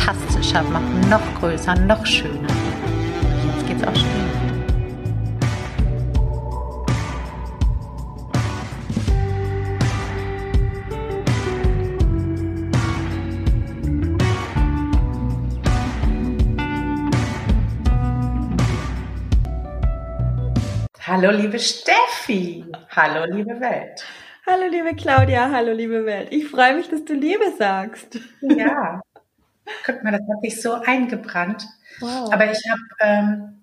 fantastischer machen, noch größer, noch schöner. Jetzt geht's auch schon. Hallo liebe Steffi, hallo liebe Welt. Hallo liebe Claudia, hallo liebe Welt. Ich freue mich, dass du Liebe sagst. Ja, guck mal, das hat sich so eingebrannt. Wow. Aber ich habe ähm,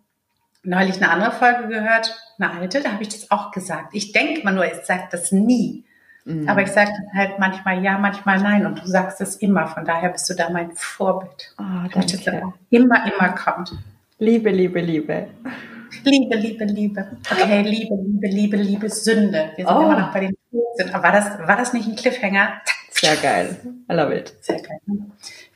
neulich eine andere Folge gehört, eine alte, da habe ich das auch gesagt. Ich denke mal nur, ich sage das nie. Mhm. Aber ich sage halt manchmal ja, manchmal nein. Und du sagst es immer. Von daher bist du da mein Vorbild. Oh, danke. Das immer, immer kommt. Liebe, Liebe, Liebe. Liebe, Liebe, Liebe. Okay, Liebe, Liebe, Liebe, Liebe, Sünde. Wir sind oh. immer noch bei den Todsünden. War das, war das nicht ein Cliffhanger? Sehr geil. I love it. Sehr geil.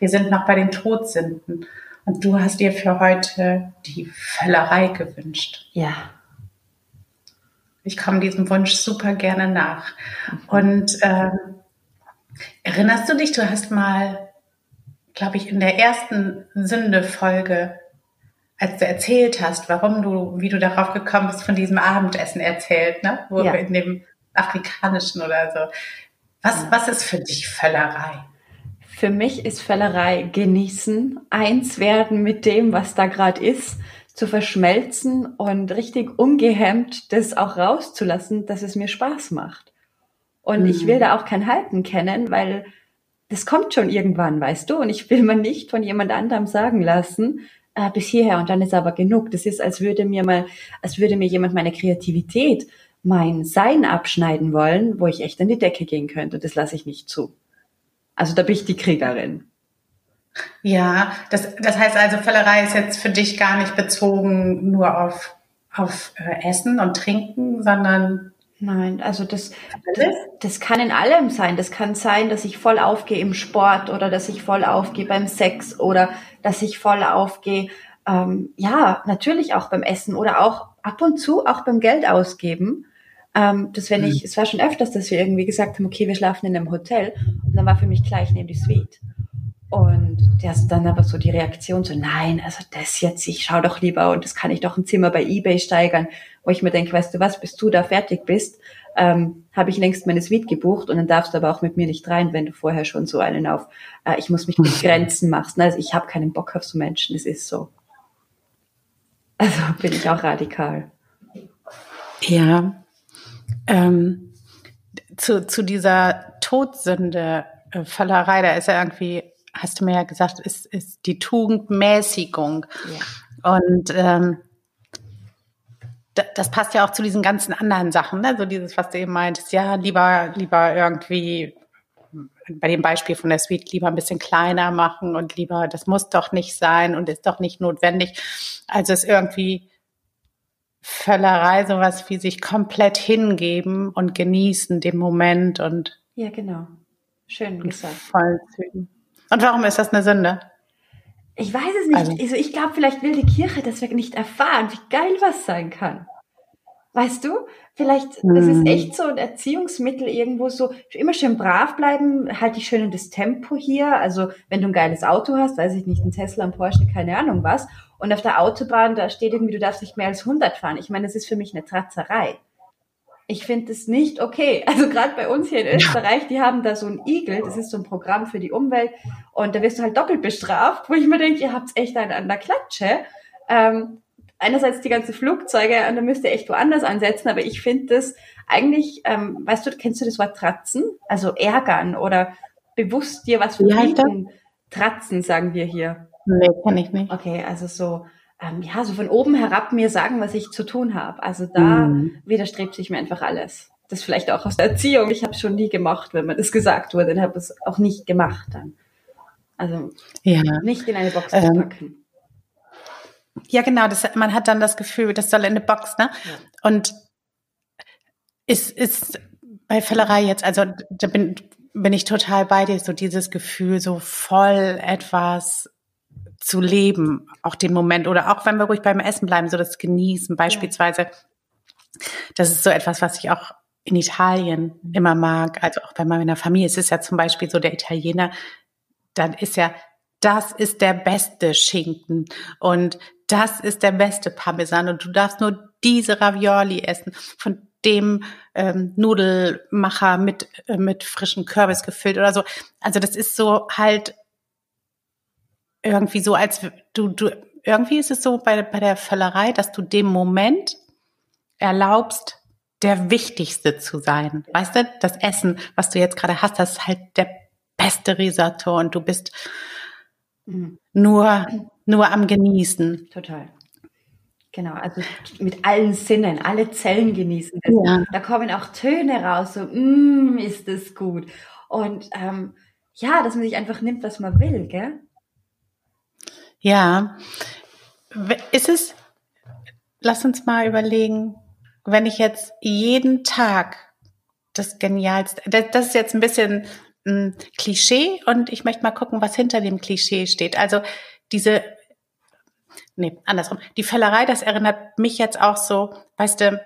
Wir sind noch bei den Todsünden. Und du hast dir für heute die Völlerei gewünscht. Ja. Ich komme diesem Wunsch super gerne nach. Und ähm, erinnerst du dich, du hast mal, glaube ich, in der ersten Sünde-Folge als du erzählt hast, warum du, wie du darauf gekommen bist, von diesem Abendessen erzählt, ne? Wo ja. in dem afrikanischen oder so. Was, ja. was ist für dich Völlerei? Für mich ist Völlerei genießen, eins werden mit dem, was da gerade ist, zu verschmelzen und richtig ungehemmt das auch rauszulassen, dass es mir Spaß macht. Und mhm. ich will da auch kein Halten kennen, weil das kommt schon irgendwann, weißt du? Und ich will mir nicht von jemand anderem sagen lassen, äh, bis hierher und dann ist aber genug. Das ist, als würde mir mal, als würde mir jemand meine Kreativität, mein Sein abschneiden wollen, wo ich echt an die Decke gehen könnte. Das lasse ich nicht zu. Also da bin ich die Kriegerin. Ja, das, das heißt also, Völlerei ist jetzt für dich gar nicht bezogen nur auf, auf äh, Essen und Trinken, sondern Nein, also das, das, das kann in allem sein. Das kann sein, dass ich voll aufgehe im Sport oder dass ich voll aufgehe beim Sex oder dass ich voll aufgehe, ähm, ja, natürlich auch beim Essen oder auch ab und zu auch beim Geld ausgeben. Ähm, das wenn ich, mhm. es war schon öfters, dass wir irgendwie gesagt haben, okay, wir schlafen in einem Hotel und dann war für mich gleich neben die Suite. Und ist dann aber so die Reaktion so, nein, also das jetzt, ich schau doch lieber und das kann ich doch ein Zimmer bei Ebay steigern, wo ich mir denke, weißt du was, bis du da fertig bist, ähm, habe ich längst meine Suite gebucht und dann darfst du aber auch mit mir nicht rein, wenn du vorher schon so einen auf, äh, ich muss mich begrenzen machst. Also ich habe keinen Bock auf so Menschen, es ist so. Also bin ich auch radikal. Ja. Ähm, zu, zu dieser Todsünde, äh, Fallerei, da ist ja irgendwie hast du mir ja gesagt, ist, ist die Tugendmäßigung. Ja. Und ähm, das passt ja auch zu diesen ganzen anderen Sachen, ne? so dieses, was du eben meintest, ja, lieber, lieber irgendwie bei dem Beispiel von der Suite lieber ein bisschen kleiner machen und lieber, das muss doch nicht sein und ist doch nicht notwendig. Also es irgendwie Völlerei, sowas wie sich komplett hingeben und genießen dem Moment und ja, genau. Schön gesagt. Vollzügen. Und warum ist das eine Sünde? Ich weiß es nicht. Also, also ich glaube, vielleicht will die Kirche das nicht erfahren, wie geil was sein kann. Weißt du? Vielleicht, das ist hm. echt so ein Erziehungsmittel irgendwo so, immer schön brav bleiben, halt dich schön in das Tempo hier. Also, wenn du ein geiles Auto hast, weiß ich nicht, ein Tesla, ein Porsche, keine Ahnung was. Und auf der Autobahn, da steht irgendwie, du darfst nicht mehr als 100 fahren. Ich meine, das ist für mich eine Tratzerei ich finde es nicht okay. Also gerade bei uns hier in Österreich, die haben da so ein Igel, das ist so ein Programm für die Umwelt und da wirst du halt doppelt bestraft, wo ich mir denke, ihr habt echt einen an der Klatsche. Ähm, einerseits die ganzen Flugzeuge und da müsst ihr echt woanders ansetzen, aber ich finde das eigentlich, ähm, weißt du, kennst du das Wort Tratzen? Also ärgern oder bewusst dir was verbieten. Tratzen sagen wir hier. Nee, kann ich nicht. Okay, also so ähm, ja, so von oben herab mir sagen, was ich zu tun habe. Also da mhm. widerstrebt sich mir einfach alles. Das vielleicht auch aus der Erziehung. Ich habe es schon nie gemacht, wenn mir das gesagt wurde. Ich habe es auch nicht gemacht dann. Also ja. nicht in eine Box ähm, packen. Ja, genau. Das, man hat dann das Gefühl, das soll in eine Box, ne? Ja. Und ist, ist bei Fällerei jetzt, also da bin, bin ich total bei dir, so dieses Gefühl, so voll etwas zu leben, auch den Moment oder auch wenn wir ruhig beim Essen bleiben, so das Genießen beispielsweise. Ja. Das ist so etwas, was ich auch in Italien immer mag, also auch bei meiner Familie. Es ist ja zum Beispiel so der Italiener, dann ist ja, das ist der beste Schinken und das ist der beste Parmesan und du darfst nur diese Ravioli essen von dem ähm, Nudelmacher mit äh, mit frischem Kürbis gefüllt oder so. Also das ist so halt irgendwie so, als du du irgendwie ist es so bei bei der Völlerei, dass du dem Moment erlaubst, der Wichtigste zu sein. Weißt du, das Essen, was du jetzt gerade hast, das ist halt der beste Risotto und du bist mhm. nur, nur am Genießen. Total. Genau, also mit allen Sinnen, alle Zellen genießen. Das. Ja. Da kommen auch Töne raus, so, mm, ist das gut. Und ähm, ja, dass man sich einfach nimmt, was man will, gell? Ja. Ist es, lass uns mal überlegen, wenn ich jetzt jeden Tag das Genialste, das, das ist jetzt ein bisschen ein Klischee und ich möchte mal gucken, was hinter dem Klischee steht. Also diese, nee, andersrum. Die Fällerei, das erinnert mich jetzt auch so, weißt du,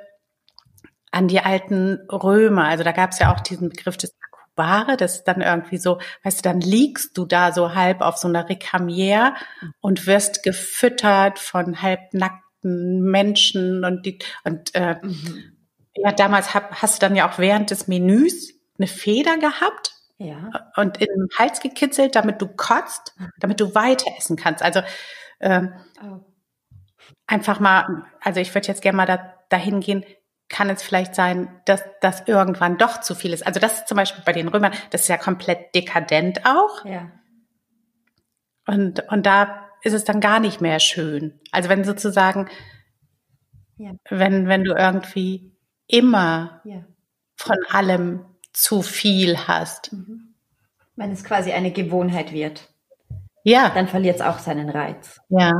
an die alten Römer. Also da gab es ja auch diesen Begriff des Akubare, das ist dann irgendwie so, weißt du, dann liegst du da so halb auf so einer Recamier und wirst gefüttert von halbnackten Menschen und die, und äh, mhm. ja, damals hab, hast du dann ja auch während des Menüs eine Feder gehabt ja. Und in den Hals gekitzelt, damit du kotzt, damit du weiter essen kannst. Also ähm, oh. einfach mal, also ich würde jetzt gerne mal da, dahin gehen, kann es vielleicht sein, dass das irgendwann doch zu viel ist. Also das ist zum Beispiel bei den Römern, das ist ja komplett dekadent auch. Ja. Und, und da ist es dann gar nicht mehr schön. Also wenn sozusagen, ja. wenn, wenn du irgendwie immer ja. von allem zu viel hast. Mhm. Wenn es quasi eine Gewohnheit wird. Ja. Dann verliert es auch seinen Reiz. Ja.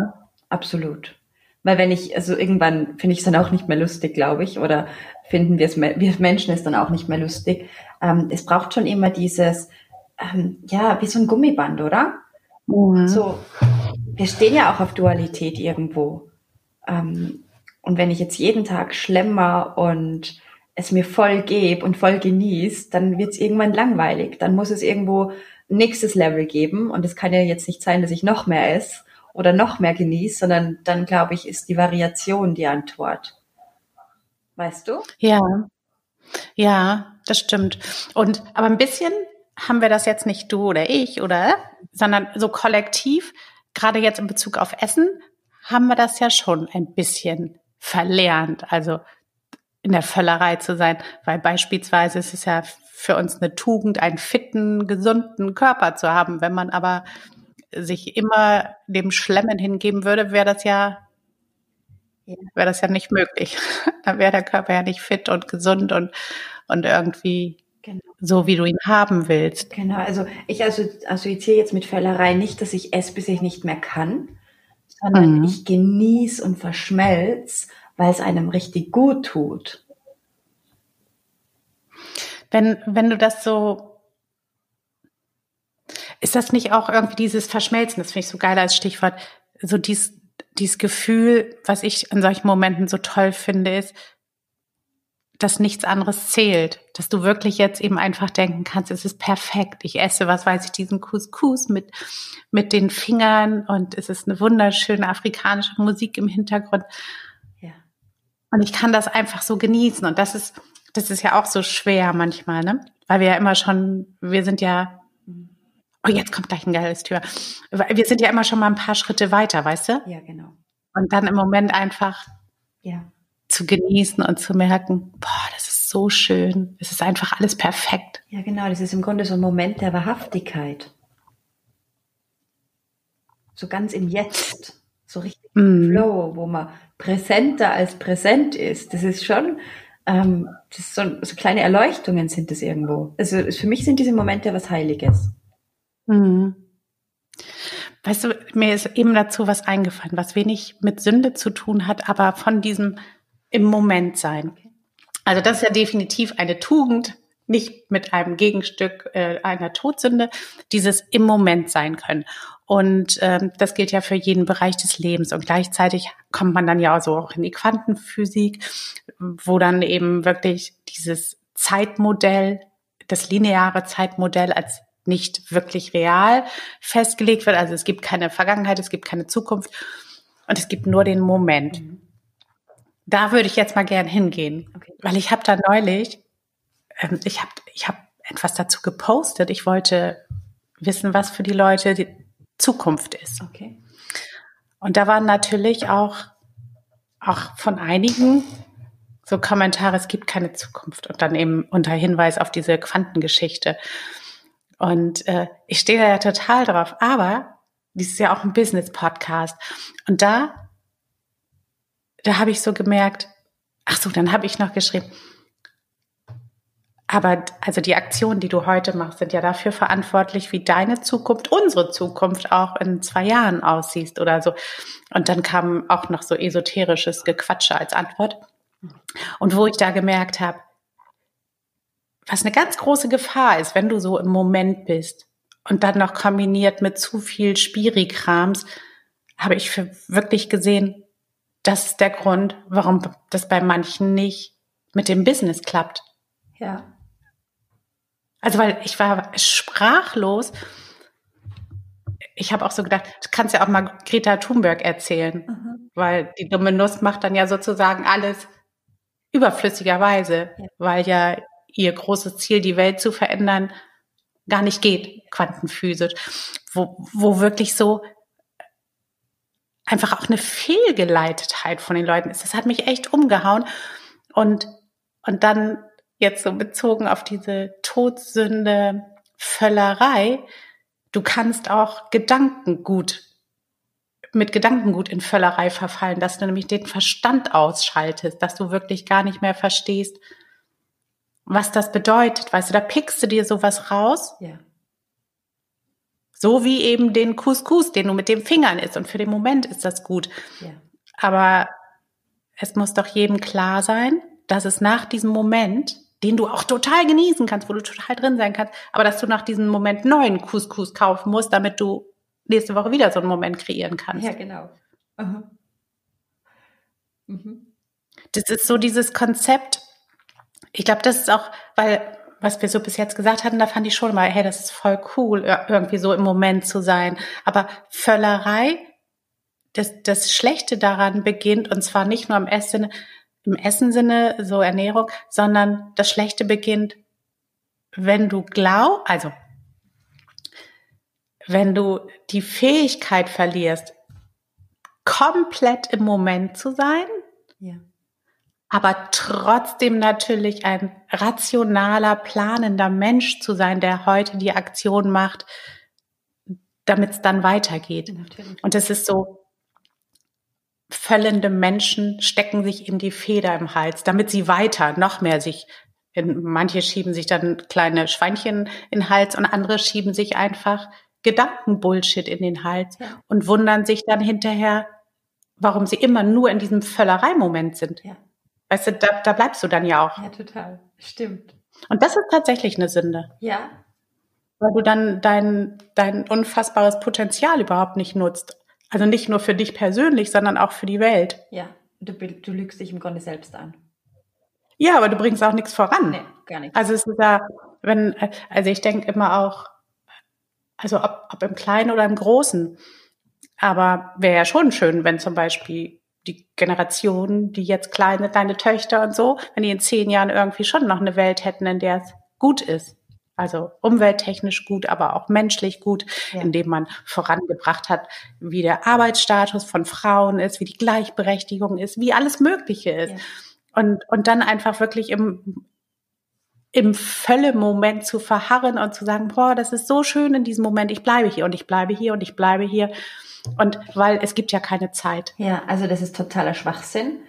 Absolut. Weil wenn ich, also irgendwann finde ich es dann auch nicht mehr lustig, glaube ich, oder finden wir es, wir Menschen es dann auch nicht mehr lustig. Ähm, es braucht schon immer dieses, ähm, ja, wie so ein Gummiband, oder? Mhm. So, wir stehen ja auch auf Dualität irgendwo. Ähm, und wenn ich jetzt jeden Tag schlemmer und es mir voll gebe und voll genießt, dann wird es irgendwann langweilig. Dann muss es irgendwo nächstes Level geben. Und es kann ja jetzt nicht sein, dass ich noch mehr esse oder noch mehr genieße, sondern dann, glaube ich, ist die Variation die Antwort. Weißt du? Ja. Ja, das stimmt. Und aber ein bisschen haben wir das jetzt nicht du oder ich oder, sondern so kollektiv, gerade jetzt in Bezug auf Essen, haben wir das ja schon ein bisschen verlernt. Also in der Völlerei zu sein, weil beispielsweise ist es ja für uns eine Tugend, einen fitten, gesunden Körper zu haben. Wenn man aber sich immer dem Schlemmen hingeben würde, wäre das ja, wäre das ja nicht möglich. Dann wäre der Körper ja nicht fit und gesund und, und irgendwie genau. so, wie du ihn haben willst. Genau, also ich assoziiere jetzt mit Völlerei nicht, dass ich esse, bis ich nicht mehr kann, sondern mhm. ich genieße und verschmelze weil es einem richtig gut tut. Wenn, wenn du das so, ist das nicht auch irgendwie dieses Verschmelzen, das finde ich so geil als Stichwort, so dies, dieses Gefühl, was ich in solchen Momenten so toll finde, ist, dass nichts anderes zählt, dass du wirklich jetzt eben einfach denken kannst, es ist perfekt. Ich esse, was weiß ich, diesen Couscous mit, mit den Fingern und es ist eine wunderschöne afrikanische Musik im Hintergrund. Und ich kann das einfach so genießen. Und das ist, das ist ja auch so schwer manchmal, ne? Weil wir ja immer schon, wir sind ja, oh, jetzt kommt gleich ein geiles Tür. Wir sind ja immer schon mal ein paar Schritte weiter, weißt du? Ja, genau. Und dann im Moment einfach ja. Zu genießen und zu merken, boah, das ist so schön. Es ist einfach alles perfekt. Ja, genau. Das ist im Grunde so ein Moment der Wahrhaftigkeit. So ganz im Jetzt. So richtig mm. Flow, wo man präsenter als präsent ist. Das ist schon, ähm, das ist so, so kleine Erleuchtungen sind das irgendwo. Also für mich sind diese Momente was Heiliges. Mhm. weißt du, mir ist eben dazu was eingefallen, was wenig mit Sünde zu tun hat, aber von diesem im Moment sein. Also das ist ja definitiv eine Tugend, nicht mit einem Gegenstück äh, einer Todsünde, dieses im Moment sein können. Und ähm, das gilt ja für jeden Bereich des Lebens. Und gleichzeitig kommt man dann ja so auch in die Quantenphysik, wo dann eben wirklich dieses Zeitmodell, das lineare Zeitmodell als nicht wirklich real festgelegt wird. Also es gibt keine Vergangenheit, es gibt keine Zukunft und es gibt nur den Moment. Mhm. Da würde ich jetzt mal gern hingehen, okay. weil ich habe da neulich, ähm, ich habe ich hab etwas dazu gepostet. Ich wollte wissen, was für die Leute die Zukunft ist. Okay. Und da waren natürlich auch, auch von einigen so Kommentare, es gibt keine Zukunft und dann eben unter Hinweis auf diese Quantengeschichte. Und äh, ich stehe da ja total drauf, aber dies ist ja auch ein Business-Podcast. Und da, da habe ich so gemerkt, ach so, dann habe ich noch geschrieben, aber also die Aktionen, die du heute machst, sind ja dafür verantwortlich, wie deine Zukunft, unsere Zukunft auch in zwei Jahren aussieht oder so. Und dann kam auch noch so esoterisches Gequatsche als Antwort. Und wo ich da gemerkt habe, was eine ganz große Gefahr ist, wenn du so im Moment bist und dann noch kombiniert mit zu viel Spirikrams, habe ich für wirklich gesehen, das ist der Grund, warum das bei manchen nicht mit dem Business klappt. Ja. Also weil ich war sprachlos. Ich habe auch so gedacht, du kannst ja auch mal Greta Thunberg erzählen, mhm. weil die dumme Nuss macht dann ja sozusagen alles überflüssigerweise, ja. weil ja ihr großes Ziel, die Welt zu verändern, gar nicht geht, quantenphysisch, wo, wo wirklich so einfach auch eine Fehlgeleitetheit von den Leuten ist. Das hat mich echt umgehauen. Und, und dann jetzt so bezogen auf diese Todsünde, Völlerei, du kannst auch Gedankengut mit Gedankengut in Völlerei verfallen, dass du nämlich den Verstand ausschaltest, dass du wirklich gar nicht mehr verstehst, was das bedeutet. Weißt du, da pickst du dir sowas raus. Ja. So wie eben den Couscous, den du mit den Fingern isst. Und für den Moment ist das gut. Ja. Aber es muss doch jedem klar sein, dass es nach diesem Moment, den du auch total genießen kannst, wo du total drin sein kannst, aber dass du nach diesem Moment neuen Couscous kaufen musst, damit du nächste Woche wieder so einen Moment kreieren kannst. Ja, genau. Mhm. Das ist so dieses Konzept, ich glaube, das ist auch, weil was wir so bis jetzt gesagt hatten, da fand ich schon mal, hey, das ist voll cool, irgendwie so im Moment zu sein. Aber Völlerei, das, das Schlechte daran beginnt, und zwar nicht nur im Essen, im Essensinne, so Ernährung, sondern das Schlechte beginnt, wenn du glaubst, also wenn du die Fähigkeit verlierst, komplett im Moment zu sein, aber trotzdem natürlich ein rationaler, planender Mensch zu sein, der heute die Aktion macht, damit es dann weitergeht. Natürlich. Und es ist so, völlende Menschen stecken sich in die Feder im Hals, damit sie weiter noch mehr sich manche schieben sich dann kleine Schweinchen in den Hals und andere schieben sich einfach Gedankenbullshit in den Hals ja. und wundern sich dann hinterher, warum sie immer nur in diesem Völlereimoment sind. Ja. Weißt du, da, da bleibst du dann ja auch. Ja, total. Stimmt. Und das ist tatsächlich eine Sünde. Ja. Weil du dann dein, dein unfassbares Potenzial überhaupt nicht nutzt. Also nicht nur für dich persönlich, sondern auch für die Welt. Ja, du, du lügst dich im Grunde selbst an. Ja, aber du bringst auch nichts voran. Nee, gar nichts. Also es ist ja, wenn, also ich denke immer auch, also ob, ob im Kleinen oder im Großen. Aber wäre ja schon schön, wenn zum Beispiel die Generation, die jetzt kleine, deine Töchter und so, wenn die in zehn Jahren irgendwie schon noch eine Welt hätten, in der es gut ist. Also umwelttechnisch gut, aber auch menschlich gut, ja. indem man vorangebracht hat, wie der Arbeitsstatus von Frauen ist, wie die Gleichberechtigung ist, wie alles Mögliche ist. Ja. Und, und dann einfach wirklich im, im Völle-Moment zu verharren und zu sagen, boah, das ist so schön in diesem Moment, ich bleibe hier und ich bleibe hier und ich bleibe hier. Und weil es gibt ja keine Zeit. Ja, also das ist totaler Schwachsinn,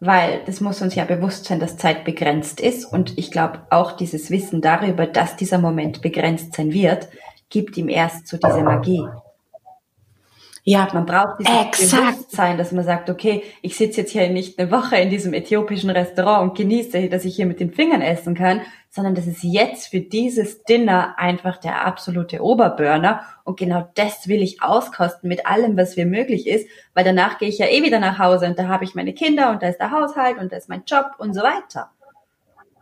weil das muss uns ja bewusst sein, dass Zeit begrenzt ist. Und ich glaube, auch dieses Wissen darüber, dass dieser Moment begrenzt sein wird, gibt ihm erst so diese Magie. Ja, man braucht dieses exakt. Bewusstsein, dass man sagt, okay, ich sitze jetzt hier nicht eine Woche in diesem äthiopischen Restaurant und genieße, dass ich hier mit den Fingern essen kann, sondern das ist jetzt für dieses Dinner einfach der absolute Oberburner und genau das will ich auskosten mit allem, was mir möglich ist, weil danach gehe ich ja eh wieder nach Hause und da habe ich meine Kinder und da ist der Haushalt und da ist mein Job und so weiter.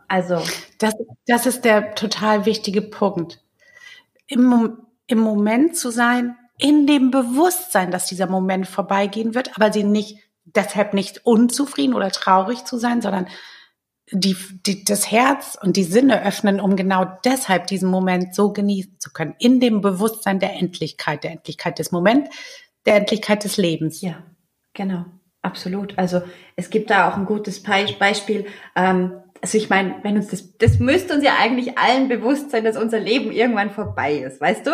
Also. Das, das ist der total wichtige Punkt. Im, Im Moment zu sein, in dem Bewusstsein, dass dieser Moment vorbeigehen wird, aber sie nicht deshalb nicht unzufrieden oder traurig zu sein, sondern die, die, das Herz und die Sinne öffnen, um genau deshalb diesen Moment so genießen zu können. In dem Bewusstsein der Endlichkeit, der Endlichkeit des Moments, der Endlichkeit des Lebens. Ja, genau. Absolut. Also es gibt da auch ein gutes Beispiel. Ähm, also ich meine, wenn uns das, das müsste uns ja eigentlich allen bewusst sein, dass unser Leben irgendwann vorbei ist, weißt du?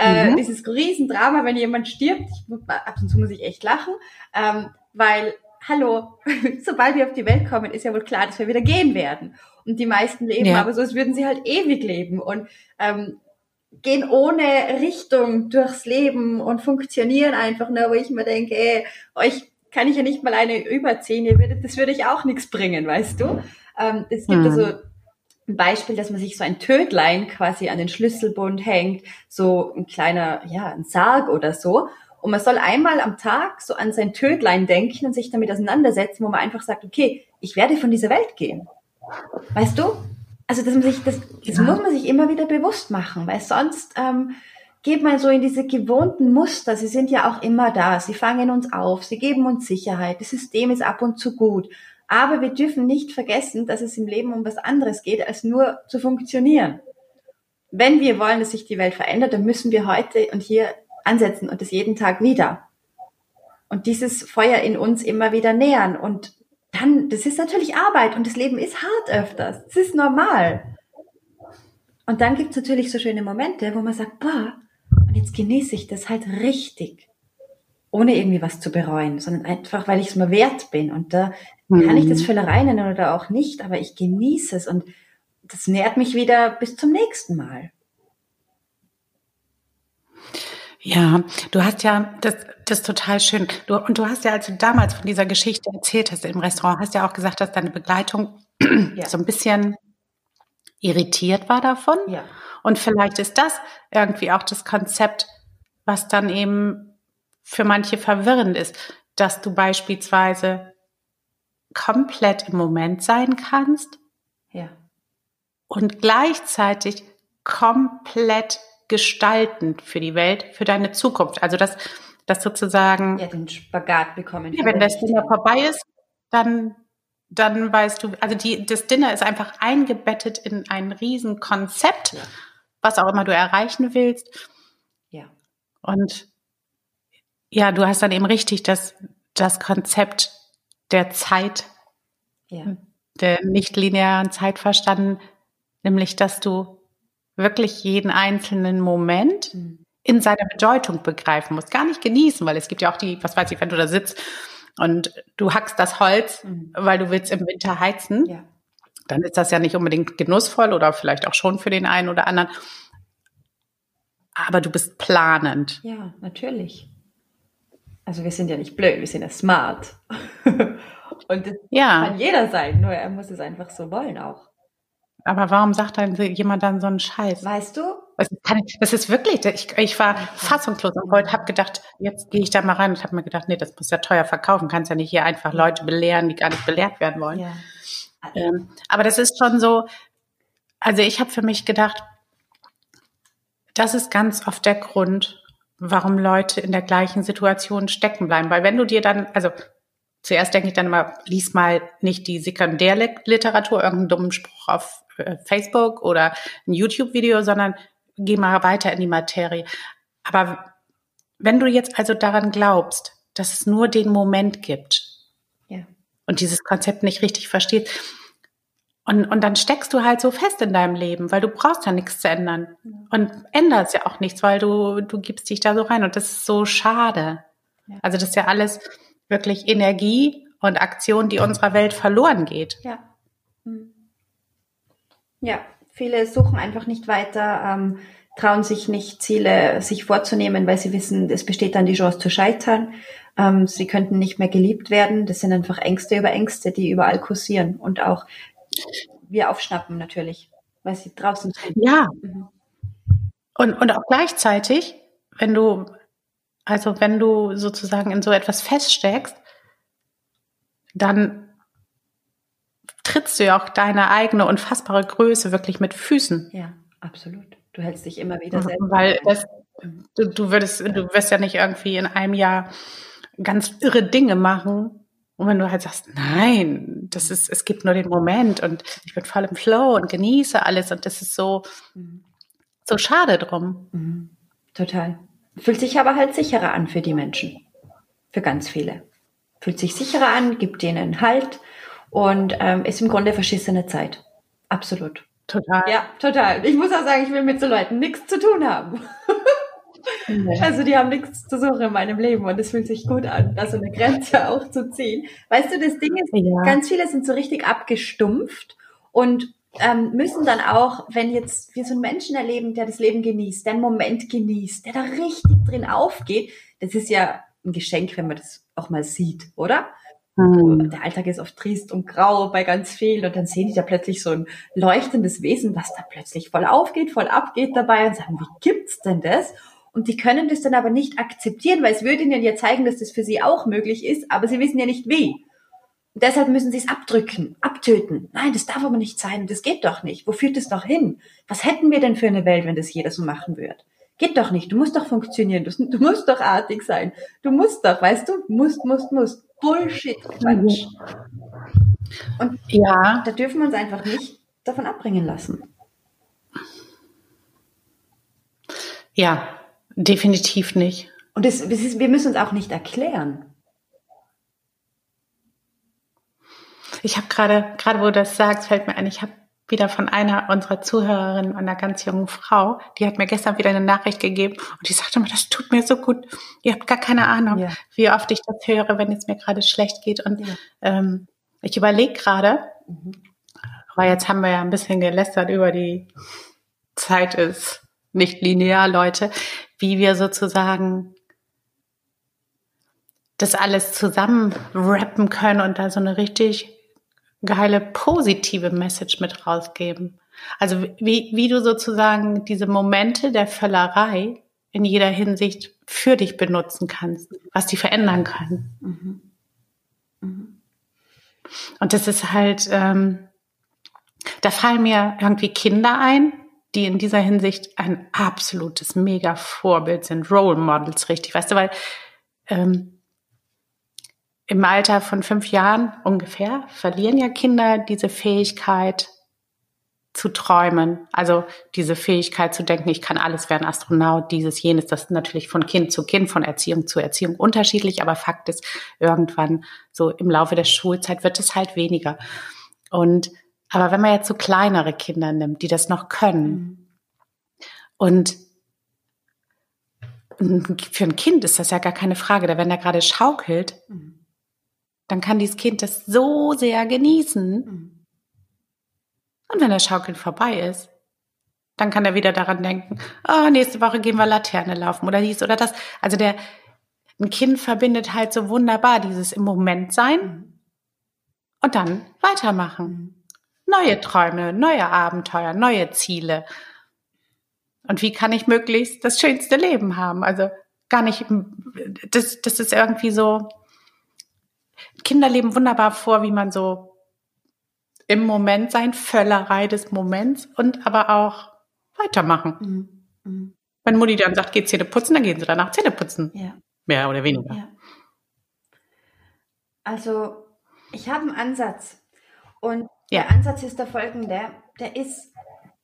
Äh, mhm. Dieses Riesendrama, wenn jemand stirbt, ich, ab und zu muss ich echt lachen, ähm, weil, hallo, sobald wir auf die Welt kommen, ist ja wohl klar, dass wir wieder gehen werden. Und die meisten leben ja. aber so, als würden sie halt ewig leben und ähm, gehen ohne Richtung durchs Leben und funktionieren einfach nur, wo ich mir denke, ey, euch kann ich ja nicht mal eine überziehen, das würde ich auch nichts bringen, weißt du? Ähm, es gibt mhm. also ein Beispiel, dass man sich so ein Tödlein quasi an den Schlüsselbund hängt, so ein kleiner, ja, ein Sarg oder so. Und man soll einmal am Tag so an sein Tödlein denken und sich damit auseinandersetzen, wo man einfach sagt, okay, ich werde von dieser Welt gehen. Weißt du? Also, dass man sich, das, das ja. muss man sich immer wieder bewusst machen, weil sonst ähm, geht man so in diese gewohnten Muster. Sie sind ja auch immer da. Sie fangen uns auf. Sie geben uns Sicherheit. Das System ist ab und zu gut. Aber wir dürfen nicht vergessen, dass es im Leben um was anderes geht, als nur zu funktionieren. Wenn wir wollen, dass sich die Welt verändert, dann müssen wir heute und hier ansetzen und das jeden Tag wieder. Und dieses Feuer in uns immer wieder nähern. Und dann, das ist natürlich Arbeit und das Leben ist hart öfters. Das ist normal. Und dann gibt's natürlich so schöne Momente, wo man sagt, boah, und jetzt genieße ich das halt richtig. Ohne irgendwie was zu bereuen, sondern einfach, weil ich es mir wert bin. Und da Mhm. Kann ich das Völlerei nennen oder auch nicht, aber ich genieße es und das nährt mich wieder bis zum nächsten Mal. Ja, du hast ja, das, das ist total schön. Du, und du hast ja, als du damals von dieser Geschichte erzählt hast im Restaurant, hast ja auch gesagt, dass deine Begleitung ja. so ein bisschen irritiert war davon. Ja. Und vielleicht ist das irgendwie auch das Konzept, was dann eben für manche verwirrend ist, dass du beispielsweise komplett im Moment sein kannst. Ja. Und gleichzeitig komplett gestaltend für die Welt, für deine Zukunft. Also das, das sozusagen. Ja, den Spagat bekommen. Ja, wenn das Dinner vorbei ist, dann, dann weißt du, also die, das Dinner ist einfach eingebettet in ein Riesenkonzept, ja. was auch immer du erreichen willst. Ja. Und ja, du hast dann eben richtig das, das Konzept der Zeit, ja. der nicht linearen Zeit verstanden, nämlich dass du wirklich jeden einzelnen Moment mhm. in seiner Bedeutung begreifen musst, gar nicht genießen, weil es gibt ja auch die, was weiß ich, wenn du da sitzt und du hackst das Holz, mhm. weil du willst im Winter heizen, ja. dann ist das ja nicht unbedingt genussvoll oder vielleicht auch schon für den einen oder anderen. Aber du bist planend. Ja, natürlich. Also wir sind ja nicht blöd, wir sind ja smart. Und das ja. kann jeder sein, nur er muss es einfach so wollen auch. Aber warum sagt dann jemand dann so einen Scheiß? Weißt du? Das ist wirklich, ich, ich war fassungslos und wollte, habe gedacht, jetzt gehe ich da mal rein und habe mir gedacht, nee, das muss ja teuer verkaufen, kannst ja nicht hier einfach Leute belehren, die gar nicht belehrt werden wollen. Ja. Ähm, aber das ist schon so, also ich habe für mich gedacht, das ist ganz oft der Grund, warum Leute in der gleichen Situation stecken bleiben. Weil wenn du dir dann, also zuerst denke ich dann immer, lies mal nicht die Sekundärliteratur, irgendeinen dummen Spruch auf äh, Facebook oder ein YouTube-Video, sondern geh mal weiter in die Materie. Aber wenn du jetzt also daran glaubst, dass es nur den Moment gibt ja. und dieses Konzept nicht richtig verstehst, und, und dann steckst du halt so fest in deinem Leben, weil du brauchst ja nichts zu ändern. Und änderst ja auch nichts, weil du, du gibst dich da so rein. Und das ist so schade. Also das ist ja alles wirklich Energie und Aktion, die unserer Welt verloren geht. Ja. Hm. Ja, Viele suchen einfach nicht weiter, ähm, trauen sich nicht, Ziele sich vorzunehmen, weil sie wissen, es besteht dann die Chance zu scheitern. Ähm, sie könnten nicht mehr geliebt werden. Das sind einfach Ängste über Ängste, die überall kursieren und auch wir aufschnappen natürlich, weil sie draußen sind. Ja. Mhm. Und, und auch gleichzeitig, wenn du, also wenn du sozusagen in so etwas feststeckst, dann trittst du ja auch deine eigene unfassbare Größe wirklich mit Füßen. Ja, absolut. Du hältst dich immer wieder selbst. Weil das, du, du würdest, du wirst ja nicht irgendwie in einem Jahr ganz irre Dinge machen. Und wenn du halt sagst, nein, das ist, es gibt nur den Moment und ich bin voll im Flow und genieße alles und das ist so, mhm. so schade drum. Mhm. Total. Fühlt sich aber halt sicherer an für die Menschen. Für ganz viele. Fühlt sich sicherer an, gibt denen Halt und ähm, ist im Grunde verschissene Zeit. Absolut. Total. Ja, total. Ich muss auch sagen, ich will mit so Leuten nichts zu tun haben. Also die haben nichts zu suchen in meinem Leben und es fühlt sich gut an, da so eine Grenze auch zu ziehen. Weißt du, das Ding ist, ja. ganz viele sind so richtig abgestumpft und ähm, müssen dann auch, wenn jetzt wir so einen Menschen erleben, der das Leben genießt, der einen Moment genießt, der da richtig drin aufgeht, das ist ja ein Geschenk, wenn man das auch mal sieht, oder? Mhm. Der Alltag ist oft trist und grau bei ganz vielen und dann sehen die da plötzlich so ein leuchtendes Wesen, was da plötzlich voll aufgeht, voll abgeht dabei und sagen, wie gibt's denn das? Und die können das dann aber nicht akzeptieren, weil es würde ihnen ja zeigen, dass das für sie auch möglich ist, aber sie wissen ja nicht wie. Und deshalb müssen sie es abdrücken, abtöten. Nein, das darf aber nicht sein, das geht doch nicht. Wo führt es doch hin? Was hätten wir denn für eine Welt, wenn das jeder so machen würde? Geht doch nicht, du musst doch funktionieren, du, du musst doch artig sein. Du musst doch, weißt du, musst, musst, musst. Bullshit-Quatsch. Und ja. da dürfen wir uns einfach nicht davon abbringen lassen. Ja, definitiv nicht. Und das, das ist, wir müssen uns auch nicht erklären. Ich habe gerade, gerade wo du das sagst, fällt mir ein, ich habe wieder von einer unserer Zuhörerinnen, einer ganz jungen Frau, die hat mir gestern wieder eine Nachricht gegeben und die sagte mir, das tut mir so gut. Ihr habt gar keine Ahnung, ja. wie oft ich das höre, wenn es mir gerade schlecht geht. Und ja. ähm, ich überlege gerade, mhm. weil jetzt haben wir ja ein bisschen gelästert über die Zeit ist nicht linear, Leute, wie wir sozusagen das alles zusammen rappen können und da so eine richtig geile positive Message mit rausgeben. Also wie, wie du sozusagen diese Momente der Völlerei in jeder Hinsicht für dich benutzen kannst, was die verändern können. Mhm. Mhm. Und das ist halt, ähm, da fallen mir irgendwie Kinder ein, die in dieser Hinsicht ein absolutes Mega-Vorbild sind, Role Models, richtig, weißt du, weil ähm, im Alter von fünf Jahren ungefähr verlieren ja Kinder diese Fähigkeit zu träumen. Also diese Fähigkeit zu denken, ich kann alles werden, Astronaut, dieses, jenes. Das ist natürlich von Kind zu Kind, von Erziehung zu Erziehung unterschiedlich. Aber Fakt ist, irgendwann so im Laufe der Schulzeit wird es halt weniger. Und aber wenn man jetzt so kleinere Kinder nimmt, die das noch können mhm. und für ein Kind ist das ja gar keine Frage, da wenn er gerade schaukelt, mhm dann kann dieses Kind das so sehr genießen. Mhm. Und wenn der Schaukeln vorbei ist, dann kann er wieder daran denken, oh, nächste Woche gehen wir Laterne laufen oder dies oder das. Also der, ein Kind verbindet halt so wunderbar dieses im Moment sein und dann weitermachen. Neue Träume, neue Abenteuer, neue Ziele. Und wie kann ich möglichst das schönste Leben haben? Also gar nicht, das, das ist irgendwie so, Kinder leben wunderbar vor, wie man so im Moment sein, Völlerei des Moments und aber auch weitermachen. Mhm. Mhm. Wenn Mutti dann sagt, geht Zähne putzen, dann gehen sie danach Zähne putzen. Ja. Mehr oder weniger. Ja. Also, ich habe einen Ansatz. Und ja. der Ansatz ist der folgende. Der ist,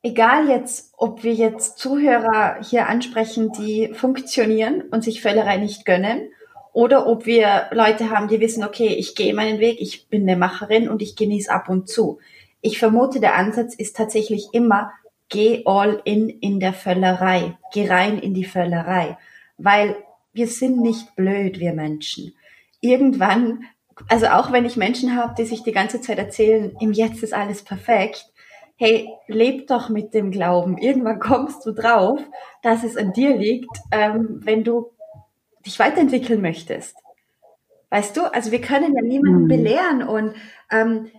egal jetzt, ob wir jetzt Zuhörer hier ansprechen, die funktionieren und sich Völlerei nicht gönnen, oder ob wir Leute haben, die wissen, okay, ich gehe meinen Weg, ich bin eine Macherin und ich genieße ab und zu. Ich vermute, der Ansatz ist tatsächlich immer, geh all in in der Völlerei, geh rein in die Völlerei, weil wir sind nicht blöd, wir Menschen. Irgendwann, also auch wenn ich Menschen habe, die sich die ganze Zeit erzählen, im Jetzt ist alles perfekt, hey, leb doch mit dem Glauben. Irgendwann kommst du drauf, dass es an dir liegt, ähm, wenn du dich weiterentwickeln möchtest. Weißt du, also wir können ja niemanden mhm. belehren und ähm,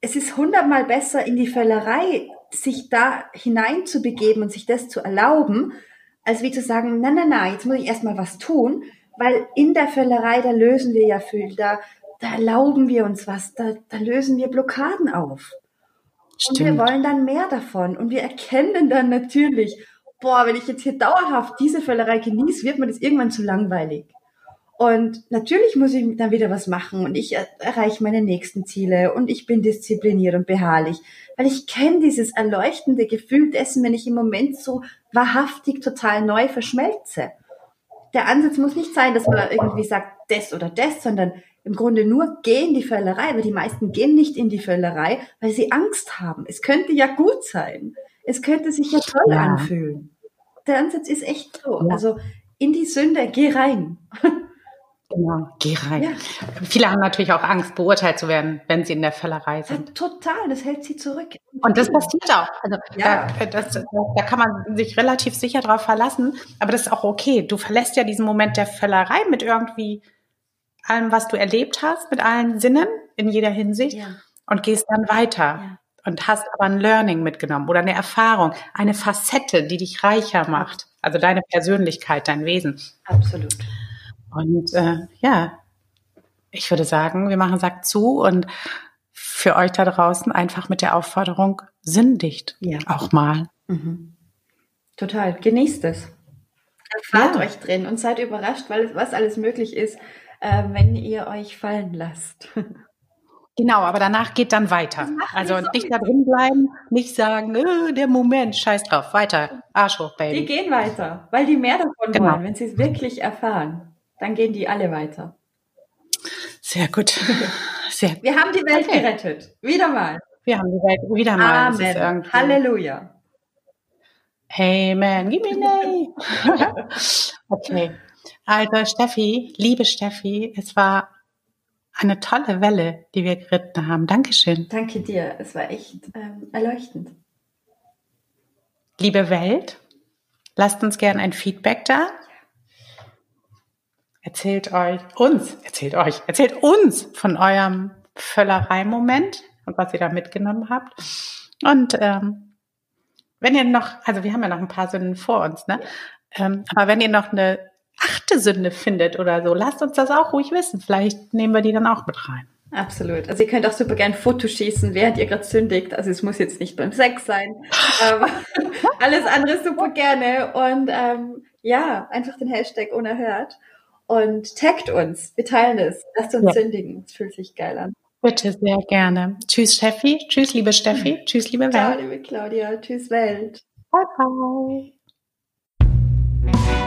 es ist hundertmal besser in die Völlerei, sich da hineinzubegeben und sich das zu erlauben, als wie zu sagen, nein, nein, nein, jetzt muss ich erstmal was tun, weil in der Völlerei, da lösen wir ja viel, da, da erlauben wir uns was, da, da lösen wir Blockaden auf. Stimmt. Und wir wollen dann mehr davon und wir erkennen dann natürlich, boah, wenn ich jetzt hier dauerhaft diese Völlerei genieße, wird mir das irgendwann zu langweilig. Und natürlich muss ich dann wieder was machen und ich erreiche meine nächsten Ziele und ich bin diszipliniert und beharrlich, weil ich kenne dieses erleuchtende Gefühl dessen, wenn ich im Moment so wahrhaftig total neu verschmelze. Der Ansatz muss nicht sein, dass man irgendwie sagt, das oder das, sondern im Grunde nur gehen die Völlerei, aber die meisten gehen nicht in die Völlerei, weil sie Angst haben. Es könnte ja gut sein. Es könnte sich ja toll ja. anfühlen. Der Ansatz ist echt so. Ja. Also in die Sünde, geh rein. Genau, geh rein. Ja. Viele haben natürlich auch Angst, beurteilt zu werden, wenn sie in der Völlerei sind. Ja, total, das hält sie zurück. Und das passiert auch. Also ja. da, das, da kann man sich relativ sicher darauf verlassen, aber das ist auch okay. Du verlässt ja diesen Moment der Völlerei mit irgendwie allem, was du erlebt hast, mit allen Sinnen in jeder Hinsicht ja. und gehst dann weiter. Und hast aber ein Learning mitgenommen oder eine Erfahrung, eine Facette, die dich reicher macht. Also deine Persönlichkeit, dein Wesen. Absolut. Und äh, ja, ich würde sagen, wir machen Sack zu und für euch da draußen einfach mit der Aufforderung, sinndicht ja. auch mal. Mhm. Total. Genießt es. Erfahrt ja. euch drin und seid überrascht, weil was alles möglich ist, äh, wenn ihr euch fallen lasst. Genau, aber danach geht dann weiter. Also nicht, nicht da drin bleiben, nicht sagen, äh, der Moment, scheiß drauf, weiter, Arsch hoch, Baby. Die gehen weiter, weil die mehr davon genau. wollen, wenn sie es wirklich erfahren dann gehen die alle weiter. Sehr gut. Sehr Wir haben die Welt okay. gerettet. Wieder mal. Wir haben die Welt wieder mal. Amen. Halleluja. Amen. Gib mir Okay. Also Steffi, liebe Steffi, es war eine tolle Welle, die wir geritten haben. Dankeschön. Danke dir. Es war echt ähm, erleuchtend. Liebe Welt, lasst uns gerne ein Feedback da. Erzählt euch, uns, erzählt euch, erzählt uns von eurem Völlerei-Moment und was ihr da mitgenommen habt. Und ähm, wenn ihr noch, also wir haben ja noch ein paar Sünden vor uns, ne? Ähm, aber wenn ihr noch eine achte Sünde findet oder so, lasst uns das auch ruhig wissen. Vielleicht nehmen wir die dann auch mit rein. Absolut. Also ihr könnt auch super gern Foto schießen, während ihr gerade sündigt. Also es muss jetzt nicht beim Sex sein. aber alles andere super gerne. Und ähm, ja, einfach den Hashtag unerhört und taggt uns. Wir teilen es. Lasst uns ja. sündigen. Es fühlt sich geil an. Bitte, sehr gerne. Tschüss, Steffi. Tschüss, liebe Steffi. Tschüss, liebe Welt. Ciao, liebe Claudia. Tschüss, Welt. Bye, bye.